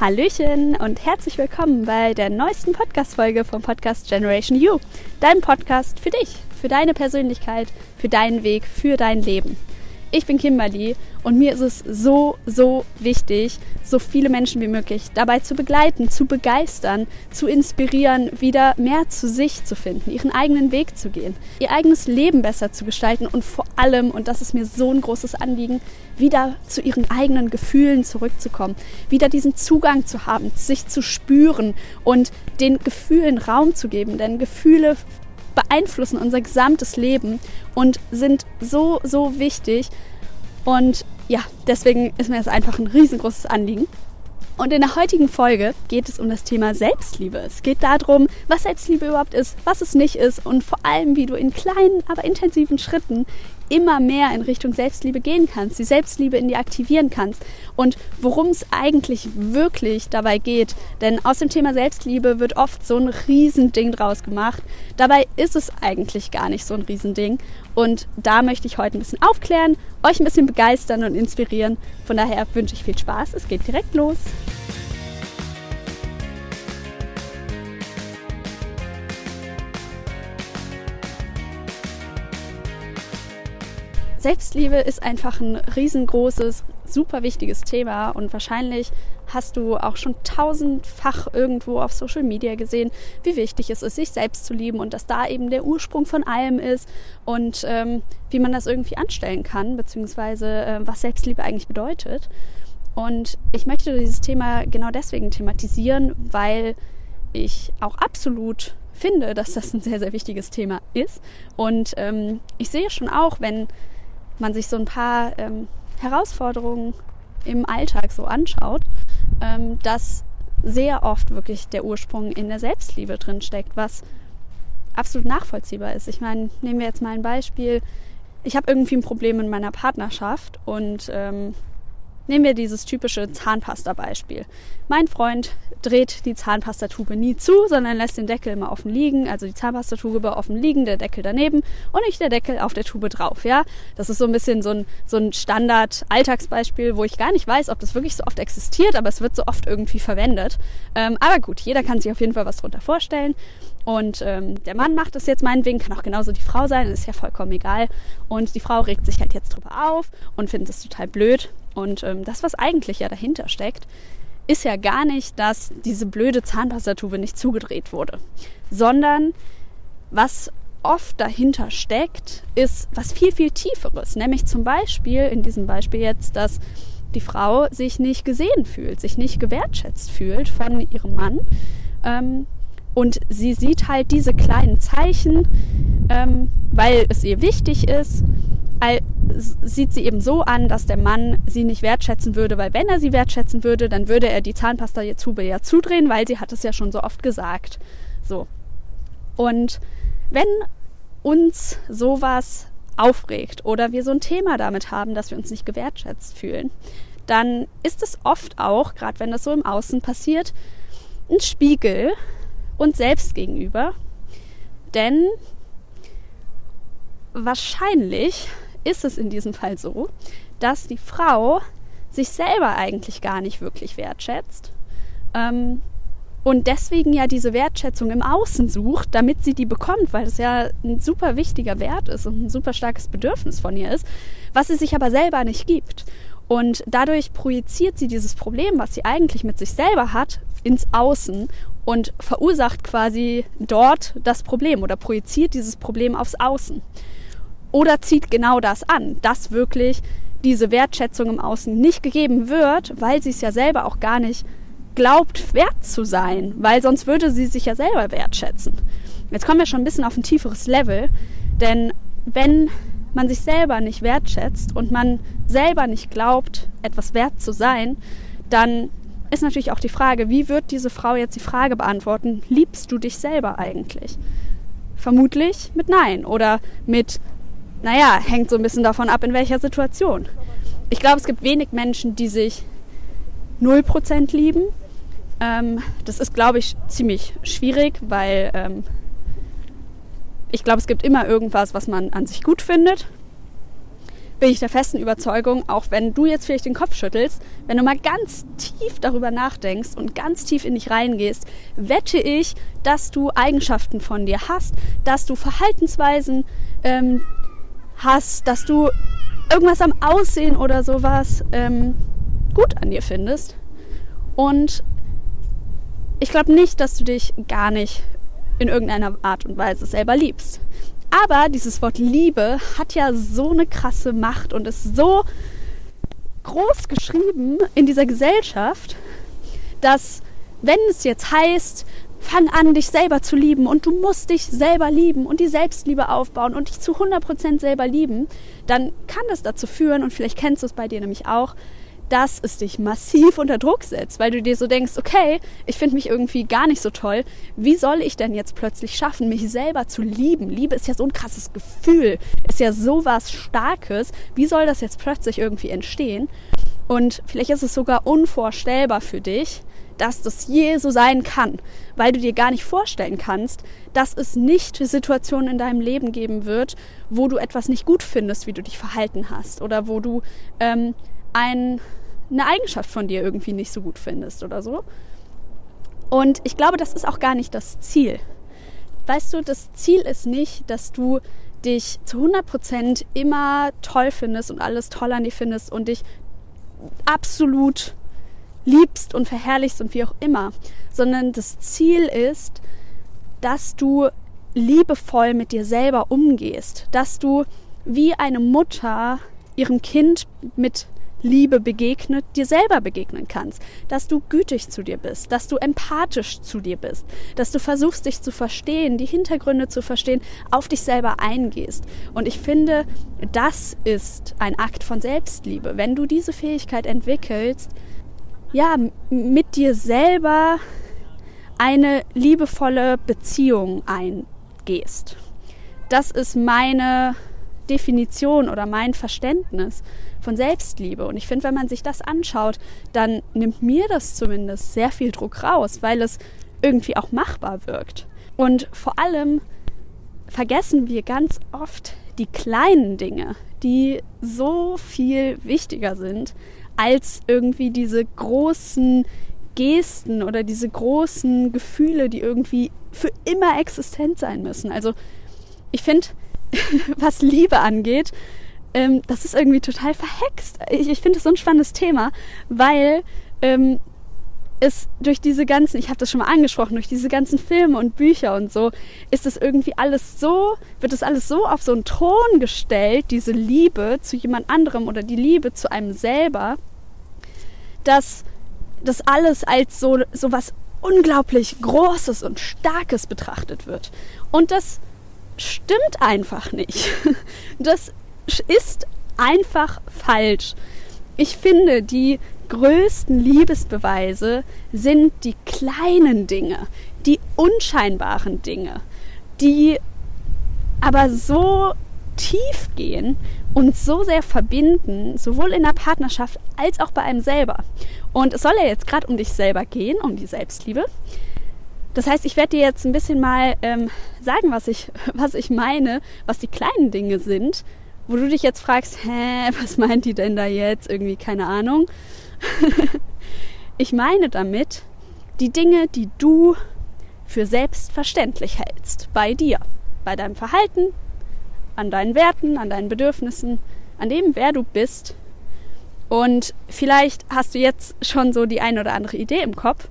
Hallöchen und herzlich willkommen bei der neuesten Podcast-Folge vom Podcast Generation You. Dein Podcast für dich, für deine Persönlichkeit, für deinen Weg, für dein Leben. Ich bin Kimberly und mir ist es so, so wichtig, so viele Menschen wie möglich dabei zu begleiten, zu begeistern, zu inspirieren, wieder mehr zu sich zu finden, ihren eigenen Weg zu gehen, ihr eigenes Leben besser zu gestalten und vor allem, und das ist mir so ein großes Anliegen, wieder zu ihren eigenen Gefühlen zurückzukommen, wieder diesen Zugang zu haben, sich zu spüren und den Gefühlen Raum zu geben, denn Gefühle beeinflussen unser gesamtes Leben und sind so, so wichtig. Und ja, deswegen ist mir das einfach ein riesengroßes Anliegen. Und in der heutigen Folge geht es um das Thema Selbstliebe. Es geht darum, was Selbstliebe überhaupt ist, was es nicht ist und vor allem, wie du in kleinen, aber intensiven Schritten immer mehr in Richtung Selbstliebe gehen kannst, die Selbstliebe in dir aktivieren kannst und worum es eigentlich wirklich dabei geht. Denn aus dem Thema Selbstliebe wird oft so ein Riesending draus gemacht. Dabei ist es eigentlich gar nicht so ein Riesending. Und da möchte ich heute ein bisschen aufklären, euch ein bisschen begeistern und inspirieren. Von daher wünsche ich viel Spaß. Es geht direkt los. Selbstliebe ist einfach ein riesengroßes, super wichtiges Thema und wahrscheinlich hast du auch schon tausendfach irgendwo auf Social Media gesehen, wie wichtig es ist, sich selbst zu lieben und dass da eben der Ursprung von allem ist und ähm, wie man das irgendwie anstellen kann, beziehungsweise äh, was Selbstliebe eigentlich bedeutet. Und ich möchte dieses Thema genau deswegen thematisieren, weil ich auch absolut finde, dass das ein sehr, sehr wichtiges Thema ist. Und ähm, ich sehe schon auch, wenn man sich so ein paar ähm, Herausforderungen im Alltag so anschaut, ähm, dass sehr oft wirklich der Ursprung in der Selbstliebe drin steckt, was absolut nachvollziehbar ist. Ich meine, nehmen wir jetzt mal ein Beispiel. Ich habe irgendwie ein Problem in meiner Partnerschaft und ähm, Nehmen wir dieses typische Zahnpasta-Beispiel. Mein Freund dreht die Zahnpastatube nie zu, sondern lässt den Deckel immer offen liegen, also die Zahnpastatube offen liegen, der Deckel daneben und nicht der Deckel auf der Tube drauf. Ja, das ist so ein bisschen so ein, so ein Standard-Alltagsbeispiel, wo ich gar nicht weiß, ob das wirklich so oft existiert, aber es wird so oft irgendwie verwendet. Ähm, aber gut, jeder kann sich auf jeden Fall was drunter vorstellen. Und ähm, der Mann macht es jetzt meinetwegen, kann auch genauso die Frau sein, ist ja vollkommen egal. Und die Frau regt sich halt jetzt drüber auf und findet es total blöd. Und ähm, das, was eigentlich ja dahinter steckt, ist ja gar nicht, dass diese blöde Zahnpastatube nicht zugedreht wurde, sondern was oft dahinter steckt, ist was viel, viel Tieferes. Nämlich zum Beispiel, in diesem Beispiel jetzt, dass die Frau sich nicht gesehen fühlt, sich nicht gewertschätzt fühlt von ihrem Mann. Ähm, und sie sieht halt diese kleinen Zeichen, ähm, weil es ihr wichtig ist, sieht sie eben so an, dass der Mann sie nicht wertschätzen würde, weil wenn er sie wertschätzen würde, dann würde er die Zahnpasta-Tube ja zudrehen, weil sie hat es ja schon so oft gesagt. So. Und wenn uns sowas aufregt oder wir so ein Thema damit haben, dass wir uns nicht gewertschätzt fühlen, dann ist es oft auch, gerade wenn das so im Außen passiert, ein Spiegel uns selbst gegenüber. Denn wahrscheinlich ist es in diesem Fall so, dass die Frau sich selber eigentlich gar nicht wirklich wertschätzt ähm, und deswegen ja diese Wertschätzung im Außen sucht, damit sie die bekommt, weil das ja ein super wichtiger Wert ist und ein super starkes Bedürfnis von ihr ist, was sie sich aber selber nicht gibt. Und dadurch projiziert sie dieses Problem, was sie eigentlich mit sich selber hat, ins Außen und verursacht quasi dort das Problem oder projiziert dieses Problem aufs Außen. Oder zieht genau das an, dass wirklich diese Wertschätzung im Außen nicht gegeben wird, weil sie es ja selber auch gar nicht glaubt, wert zu sein, weil sonst würde sie sich ja selber wertschätzen. Jetzt kommen wir schon ein bisschen auf ein tieferes Level, denn wenn man sich selber nicht wertschätzt und man selber nicht glaubt, etwas wert zu sein, dann ist natürlich auch die Frage, wie wird diese Frau jetzt die Frage beantworten, liebst du dich selber eigentlich? Vermutlich mit Nein oder mit naja, hängt so ein bisschen davon ab, in welcher Situation. Ich glaube, es gibt wenig Menschen, die sich 0% lieben. Ähm, das ist, glaube ich, ziemlich schwierig, weil ähm, ich glaube, es gibt immer irgendwas, was man an sich gut findet. bin ich der festen Überzeugung, auch wenn du jetzt vielleicht den Kopf schüttelst, wenn du mal ganz tief darüber nachdenkst und ganz tief in dich reingehst, wette ich, dass du Eigenschaften von dir hast, dass du Verhaltensweisen ähm, hast, dass du irgendwas am Aussehen oder sowas ähm, gut an dir findest. Und ich glaube nicht, dass du dich gar nicht in irgendeiner Art und Weise selber liebst. Aber dieses Wort Liebe hat ja so eine krasse Macht und ist so groß geschrieben in dieser Gesellschaft, dass wenn es jetzt heißt, fang an, dich selber zu lieben und du musst dich selber lieben und die Selbstliebe aufbauen und dich zu 100% selber lieben, dann kann das dazu führen, und vielleicht kennst du es bei dir nämlich auch, dass es dich massiv unter Druck setzt, weil du dir so denkst, okay, ich finde mich irgendwie gar nicht so toll. Wie soll ich denn jetzt plötzlich schaffen, mich selber zu lieben? Liebe ist ja so ein krasses Gefühl, ist ja so was Starkes. Wie soll das jetzt plötzlich irgendwie entstehen? Und vielleicht ist es sogar unvorstellbar für dich, dass das je so sein kann, weil du dir gar nicht vorstellen kannst, dass es nicht Situationen in deinem Leben geben wird, wo du etwas nicht gut findest, wie du dich verhalten hast oder wo du ähm, ein eine Eigenschaft von dir irgendwie nicht so gut findest oder so. Und ich glaube, das ist auch gar nicht das Ziel. Weißt du, das Ziel ist nicht, dass du dich zu 100% immer toll findest und alles toll an dir findest und dich absolut liebst und verherrlichst und wie auch immer, sondern das Ziel ist, dass du liebevoll mit dir selber umgehst, dass du wie eine Mutter ihrem Kind mit Liebe begegnet, dir selber begegnen kannst, dass du gütig zu dir bist, dass du empathisch zu dir bist, dass du versuchst, dich zu verstehen, die Hintergründe zu verstehen, auf dich selber eingehst. Und ich finde, das ist ein Akt von Selbstliebe. Wenn du diese Fähigkeit entwickelst, ja, mit dir selber eine liebevolle Beziehung eingehst. Das ist meine Definition oder mein Verständnis von Selbstliebe. Und ich finde, wenn man sich das anschaut, dann nimmt mir das zumindest sehr viel Druck raus, weil es irgendwie auch machbar wirkt. Und vor allem vergessen wir ganz oft die kleinen Dinge, die so viel wichtiger sind als irgendwie diese großen Gesten oder diese großen Gefühle, die irgendwie für immer existent sein müssen. Also ich finde, was Liebe angeht, ähm, das ist irgendwie total verhext. Ich, ich finde es so ein spannendes Thema, weil ähm, es durch diese ganzen, ich habe das schon mal angesprochen, durch diese ganzen Filme und Bücher und so, ist es irgendwie alles so, wird es alles so auf so einen Thron gestellt, diese Liebe zu jemand anderem oder die Liebe zu einem selber, dass das alles als so, so was unglaublich Großes und Starkes betrachtet wird. Und das stimmt einfach nicht. Das ist einfach falsch. Ich finde, die größten Liebesbeweise sind die kleinen Dinge, die unscheinbaren Dinge, die aber so tief gehen und so sehr verbinden, sowohl in der Partnerschaft als auch bei einem selber. Und es soll ja jetzt gerade um dich selber gehen, um die Selbstliebe. Das heißt, ich werde dir jetzt ein bisschen mal ähm, sagen, was ich, was ich meine, was die kleinen Dinge sind, wo du dich jetzt fragst, hä, was meint die denn da jetzt? Irgendwie keine Ahnung. ich meine damit die Dinge, die du für selbstverständlich hältst, bei dir, bei deinem Verhalten, an deinen Werten, an deinen Bedürfnissen, an dem, wer du bist. Und vielleicht hast du jetzt schon so die eine oder andere Idee im Kopf.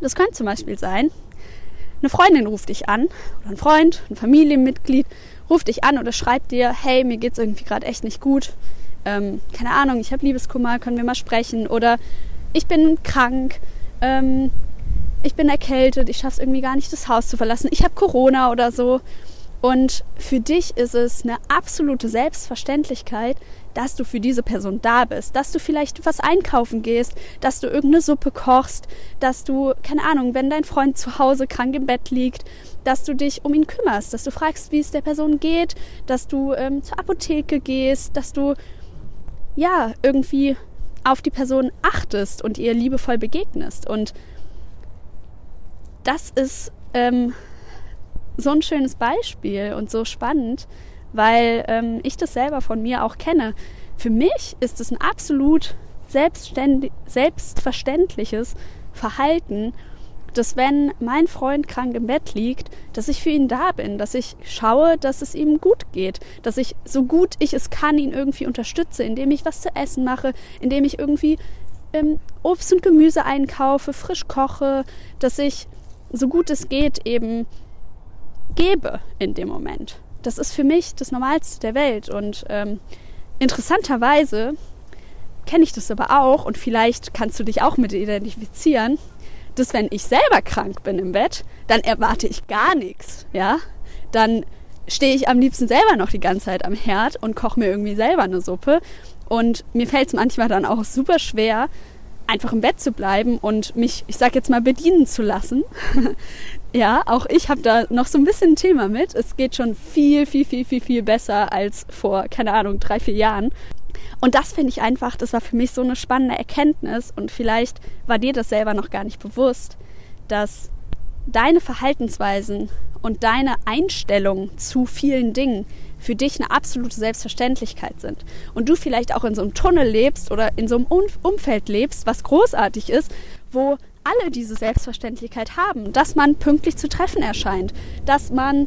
Das könnte zum Beispiel sein, eine Freundin ruft dich an oder ein Freund, ein Familienmitglied ruft dich an oder schreibt dir, hey, mir geht es irgendwie gerade echt nicht gut. Ähm, keine Ahnung, ich habe Liebeskummer, können wir mal sprechen. Oder ich bin krank, ähm, ich bin erkältet, ich schaffe es irgendwie gar nicht, das Haus zu verlassen. Ich habe Corona oder so. Und für dich ist es eine absolute Selbstverständlichkeit, dass du für diese Person da bist, dass du vielleicht was einkaufen gehst, dass du irgendeine Suppe kochst, dass du, keine Ahnung, wenn dein Freund zu Hause krank im Bett liegt, dass du dich um ihn kümmerst, dass du fragst, wie es der Person geht, dass du ähm, zur Apotheke gehst, dass du ja irgendwie auf die Person achtest und ihr liebevoll begegnest. Und das ist ähm, so ein schönes Beispiel und so spannend, weil ähm, ich das selber von mir auch kenne. Für mich ist es ein absolut selbstverständliches Verhalten, dass wenn mein Freund krank im Bett liegt, dass ich für ihn da bin, dass ich schaue, dass es ihm gut geht, dass ich so gut ich es kann ihn irgendwie unterstütze, indem ich was zu essen mache, indem ich irgendwie ähm, Obst und Gemüse einkaufe, frisch koche, dass ich so gut es geht eben gebe in dem Moment. Das ist für mich das Normalste der Welt und ähm, interessanterweise kenne ich das aber auch und vielleicht kannst du dich auch mit identifizieren, dass wenn ich selber krank bin im Bett, dann erwarte ich gar nichts, ja? Dann stehe ich am liebsten selber noch die ganze Zeit am Herd und koche mir irgendwie selber eine Suppe und mir fällt es manchmal dann auch super schwer, einfach im Bett zu bleiben und mich, ich sag jetzt mal, bedienen zu lassen. ja, auch ich habe da noch so ein bisschen ein Thema mit. Es geht schon viel, viel, viel, viel, viel besser als vor, keine Ahnung, drei, vier Jahren. Und das finde ich einfach, das war für mich so eine spannende Erkenntnis und vielleicht war dir das selber noch gar nicht bewusst, dass deine Verhaltensweisen und deine Einstellung zu vielen Dingen für dich eine absolute Selbstverständlichkeit sind. Und du vielleicht auch in so einem Tunnel lebst oder in so einem Umfeld lebst, was großartig ist, wo alle diese Selbstverständlichkeit haben, dass man pünktlich zu Treffen erscheint, dass man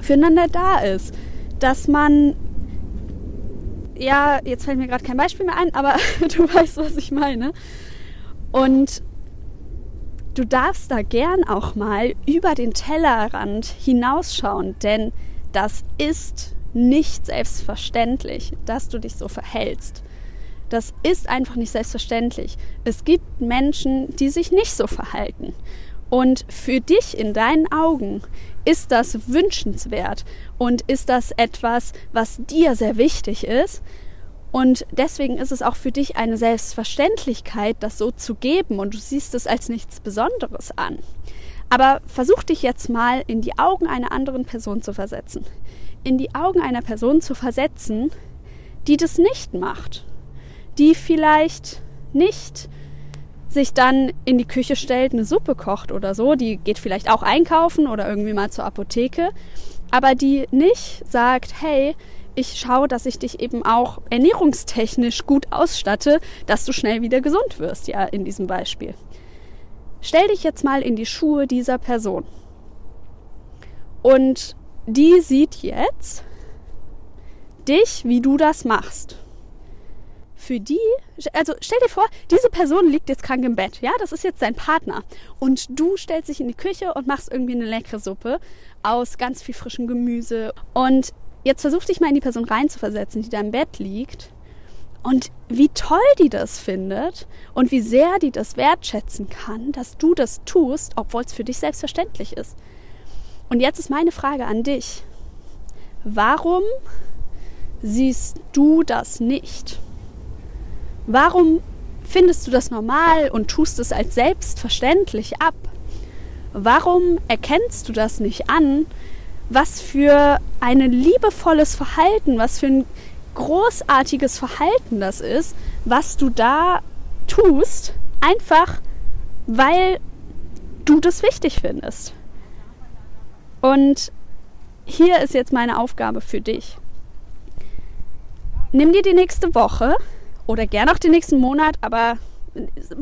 füreinander da ist, dass man ja, jetzt fällt mir gerade kein Beispiel mehr ein, aber du weißt, was ich meine. Und du darfst da gern auch mal über den Tellerrand hinausschauen, denn das ist nicht selbstverständlich, dass du dich so verhältst. Das ist einfach nicht selbstverständlich. Es gibt Menschen, die sich nicht so verhalten. Und für dich in deinen Augen ist das wünschenswert und ist das etwas, was dir sehr wichtig ist. Und deswegen ist es auch für dich eine Selbstverständlichkeit, das so zu geben und du siehst es als nichts Besonderes an. Aber versuch dich jetzt mal in die Augen einer anderen Person zu versetzen. In die Augen einer Person zu versetzen, die das nicht macht. Die vielleicht nicht sich dann in die Küche stellt, eine Suppe kocht oder so, die geht vielleicht auch einkaufen oder irgendwie mal zur Apotheke, aber die nicht sagt, hey, ich schaue, dass ich dich eben auch ernährungstechnisch gut ausstatte, dass du schnell wieder gesund wirst, ja, in diesem Beispiel. Stell dich jetzt mal in die Schuhe dieser Person. Und die sieht jetzt dich, wie du das machst für die, also stell dir vor, diese Person liegt jetzt krank im Bett, ja, das ist jetzt dein Partner und du stellst dich in die Küche und machst irgendwie eine leckere Suppe aus ganz viel frischem Gemüse und jetzt versuch dich mal in die Person reinzuversetzen, die da im Bett liegt und wie toll die das findet und wie sehr die das wertschätzen kann, dass du das tust, obwohl es für dich selbstverständlich ist. Und jetzt ist meine Frage an dich. Warum siehst du das nicht? Warum findest du das normal und tust es als selbstverständlich ab? Warum erkennst du das nicht an? Was für ein liebevolles Verhalten, was für ein großartiges Verhalten das ist, was du da tust, einfach weil du das wichtig findest. Und hier ist jetzt meine Aufgabe für dich. Nimm dir die nächste Woche oder gern auch den nächsten Monat, aber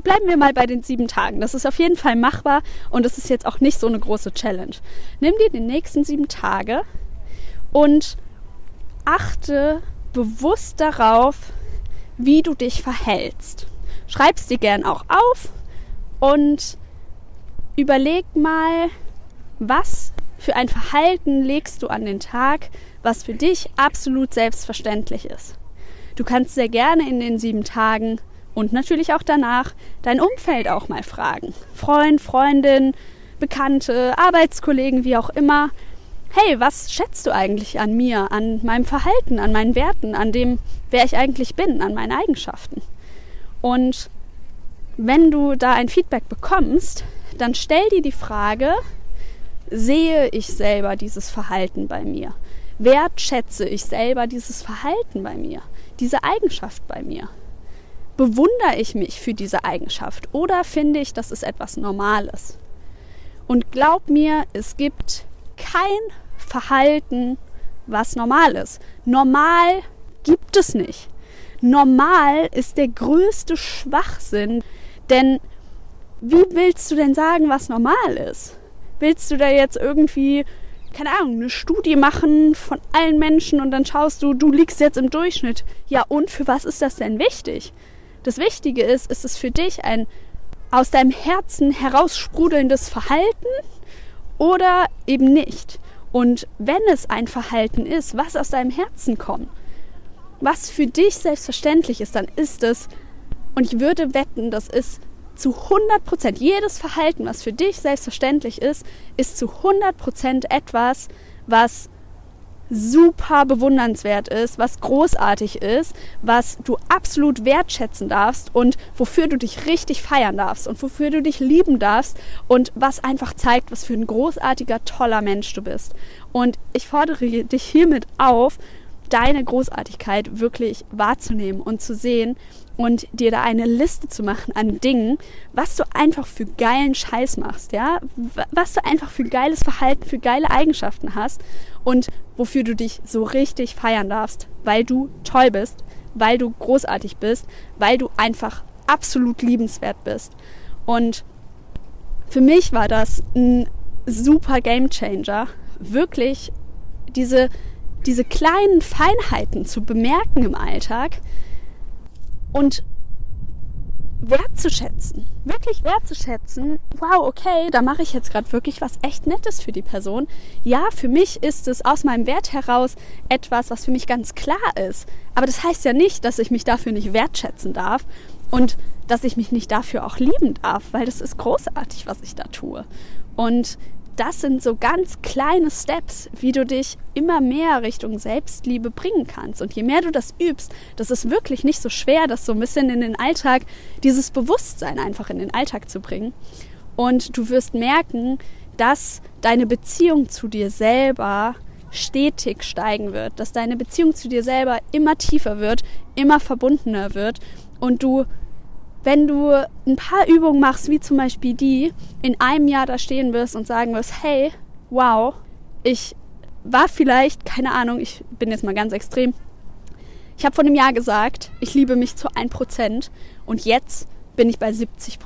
bleiben wir mal bei den sieben Tagen. Das ist auf jeden Fall machbar und es ist jetzt auch nicht so eine große Challenge. Nimm dir die nächsten sieben Tage und achte bewusst darauf, wie du dich verhältst. Schreib es dir gern auch auf und überleg mal, was für ein Verhalten legst du an den Tag, was für dich absolut selbstverständlich ist. Du kannst sehr gerne in den sieben Tagen und natürlich auch danach dein Umfeld auch mal fragen. Freund, Freundin, Bekannte, Arbeitskollegen, wie auch immer. Hey, was schätzt du eigentlich an mir, an meinem Verhalten, an meinen Werten, an dem, wer ich eigentlich bin, an meinen Eigenschaften? Und wenn du da ein Feedback bekommst, dann stell dir die Frage, sehe ich selber dieses Verhalten bei mir? Wertschätze ich selber dieses Verhalten bei mir? diese Eigenschaft bei mir? Bewundere ich mich für diese Eigenschaft oder finde ich, das ist etwas Normales? Und glaub mir, es gibt kein Verhalten was normal ist. Normal gibt es nicht. Normal ist der größte Schwachsinn, denn wie willst du denn sagen, was normal ist? Willst du da jetzt irgendwie, keine Ahnung, eine Studie machen von allen Menschen und dann schaust du, du liegst jetzt im Durchschnitt. Ja, und für was ist das denn wichtig? Das Wichtige ist, ist es für dich ein aus deinem Herzen heraussprudelndes Verhalten oder eben nicht? Und wenn es ein Verhalten ist, was aus deinem Herzen kommt, was für dich selbstverständlich ist, dann ist es, und ich würde wetten, das ist zu 100 Prozent, jedes Verhalten, was für dich selbstverständlich ist, ist zu 100 Prozent etwas, was super bewundernswert ist, was großartig ist, was du absolut wertschätzen darfst und wofür du dich richtig feiern darfst und wofür du dich lieben darfst und was einfach zeigt, was für ein großartiger, toller Mensch du bist. Und ich fordere dich hiermit auf, deine Großartigkeit wirklich wahrzunehmen und zu sehen, und dir da eine Liste zu machen an Dingen, was du einfach für geilen Scheiß machst, ja, was du einfach für geiles Verhalten, für geile Eigenschaften hast und wofür du dich so richtig feiern darfst, weil du toll bist, weil du großartig bist, weil du einfach absolut liebenswert bist. Und für mich war das ein super Game Changer, wirklich diese, diese kleinen Feinheiten zu bemerken im Alltag, und wertzuschätzen, wirklich wertzuschätzen, wow, okay, da mache ich jetzt gerade wirklich was echt Nettes für die Person. Ja, für mich ist es aus meinem Wert heraus etwas, was für mich ganz klar ist. Aber das heißt ja nicht, dass ich mich dafür nicht wertschätzen darf und dass ich mich nicht dafür auch lieben darf, weil das ist großartig, was ich da tue. Und das sind so ganz kleine Steps, wie du dich immer mehr Richtung Selbstliebe bringen kannst. Und je mehr du das übst, das ist wirklich nicht so schwer, das so ein bisschen in den Alltag, dieses Bewusstsein einfach in den Alltag zu bringen. Und du wirst merken, dass deine Beziehung zu dir selber stetig steigen wird, dass deine Beziehung zu dir selber immer tiefer wird, immer verbundener wird und du wenn du ein paar Übungen machst, wie zum Beispiel die, in einem Jahr da stehen wirst und sagen wirst, hey, wow, ich war vielleicht, keine Ahnung, ich bin jetzt mal ganz extrem, ich habe vor einem Jahr gesagt, ich liebe mich zu 1% und jetzt bin ich bei 70%.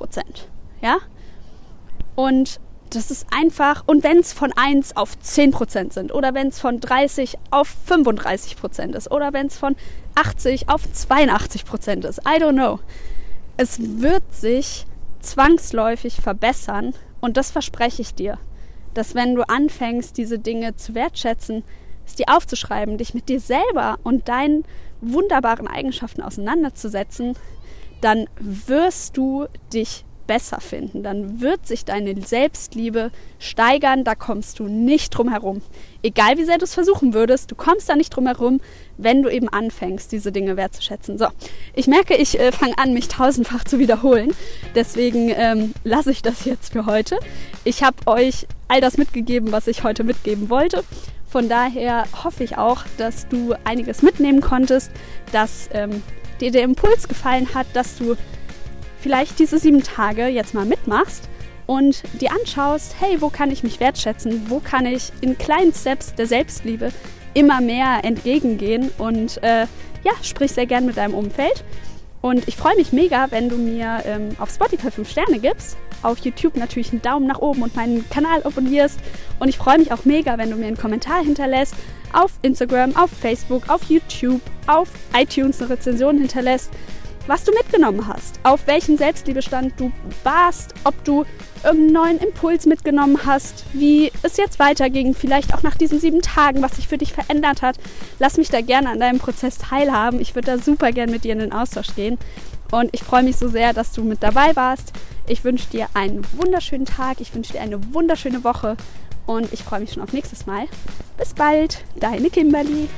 Ja? Und das ist einfach, und wenn es von 1 auf 10% sind oder wenn es von 30 auf 35% ist oder wenn es von 80 auf 82% ist, I don't know es wird sich zwangsläufig verbessern und das verspreche ich dir, dass wenn du anfängst, diese Dinge zu wertschätzen, es dir aufzuschreiben, dich mit dir selber und deinen wunderbaren Eigenschaften auseinanderzusetzen, dann wirst du dich besser finden, dann wird sich deine Selbstliebe steigern, da kommst du nicht drum herum. Egal wie sehr du es versuchen würdest, du kommst da nicht drum herum, wenn du eben anfängst, diese Dinge wertzuschätzen. So, ich merke, ich äh, fange an, mich tausendfach zu wiederholen. Deswegen ähm, lasse ich das jetzt für heute. Ich habe euch all das mitgegeben, was ich heute mitgeben wollte. Von daher hoffe ich auch, dass du einiges mitnehmen konntest, dass ähm, dir der Impuls gefallen hat, dass du vielleicht diese sieben Tage jetzt mal mitmachst und dir anschaust, hey, wo kann ich mich wertschätzen? Wo kann ich in kleinen Steps der Selbstliebe immer mehr entgegengehen? Und äh, ja, sprich sehr gern mit deinem Umfeld. Und ich freue mich mega, wenn du mir ähm, auf Spotify 5 Sterne gibst, auf YouTube natürlich einen Daumen nach oben und meinen Kanal abonnierst. Und ich freue mich auch mega, wenn du mir einen Kommentar hinterlässt, auf Instagram, auf Facebook, auf YouTube, auf iTunes eine Rezension hinterlässt was du mitgenommen hast, auf welchen Selbstliebestand du warst, ob du irgendeinen neuen Impuls mitgenommen hast, wie es jetzt weiterging, vielleicht auch nach diesen sieben Tagen, was sich für dich verändert hat. Lass mich da gerne an deinem Prozess teilhaben. Ich würde da super gerne mit dir in den Austausch gehen. Und ich freue mich so sehr, dass du mit dabei warst. Ich wünsche dir einen wunderschönen Tag, ich wünsche dir eine wunderschöne Woche und ich freue mich schon auf nächstes Mal. Bis bald, deine Kimberly.